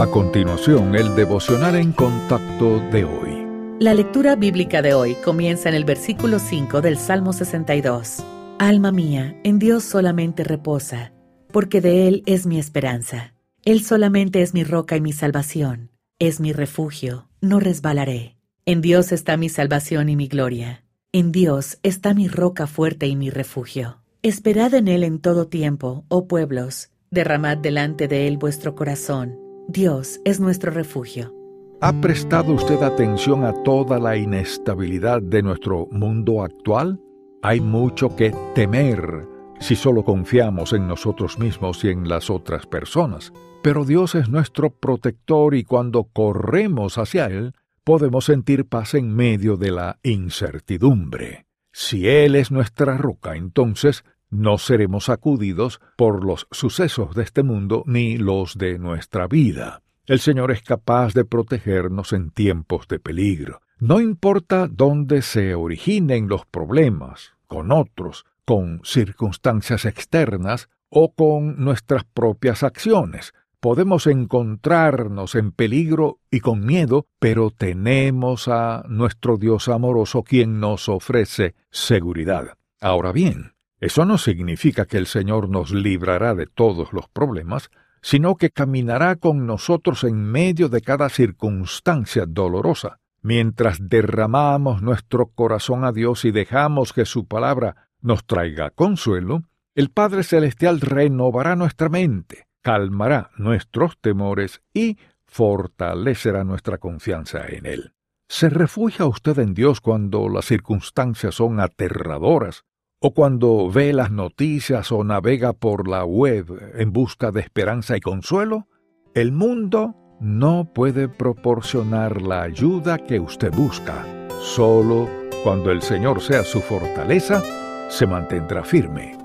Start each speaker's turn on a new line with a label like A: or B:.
A: A continuación, el devocional en contacto de hoy.
B: La lectura bíblica de hoy comienza en el versículo 5 del Salmo 62. Alma mía, en Dios solamente reposa, porque de Él es mi esperanza. Él solamente es mi roca y mi salvación, es mi refugio, no resbalaré. En Dios está mi salvación y mi gloria. En Dios está mi roca fuerte y mi refugio. Esperad en Él en todo tiempo, oh pueblos, derramad delante de Él vuestro corazón Dios es nuestro refugio.
A: ¿Ha prestado usted atención a toda la inestabilidad de nuestro mundo actual? Hay mucho que temer si solo confiamos en nosotros mismos y en las otras personas. Pero Dios es nuestro protector y cuando corremos hacia Él, podemos sentir paz en medio de la incertidumbre. Si Él es nuestra roca, entonces no seremos sacudidos por los sucesos de este mundo ni los de nuestra vida. El Señor es capaz de protegernos en tiempos de peligro. No importa dónde se originen los problemas, con otros, con circunstancias externas o con nuestras propias acciones. Podemos encontrarnos en peligro y con miedo, pero tenemos a nuestro Dios amoroso quien nos ofrece seguridad. Ahora bien, eso no significa que el Señor nos librará de todos los problemas, sino que caminará con nosotros en medio de cada circunstancia dolorosa. Mientras derramamos nuestro corazón a Dios y dejamos que su palabra nos traiga consuelo, el Padre Celestial renovará nuestra mente, calmará nuestros temores y fortalecerá nuestra confianza en Él. ¿Se refugia usted en Dios cuando las circunstancias son aterradoras o cuando ve las noticias o navega por la web en busca de esperanza y consuelo, el mundo no puede proporcionar la ayuda que usted busca. Solo cuando el Señor sea su fortaleza, se mantendrá firme.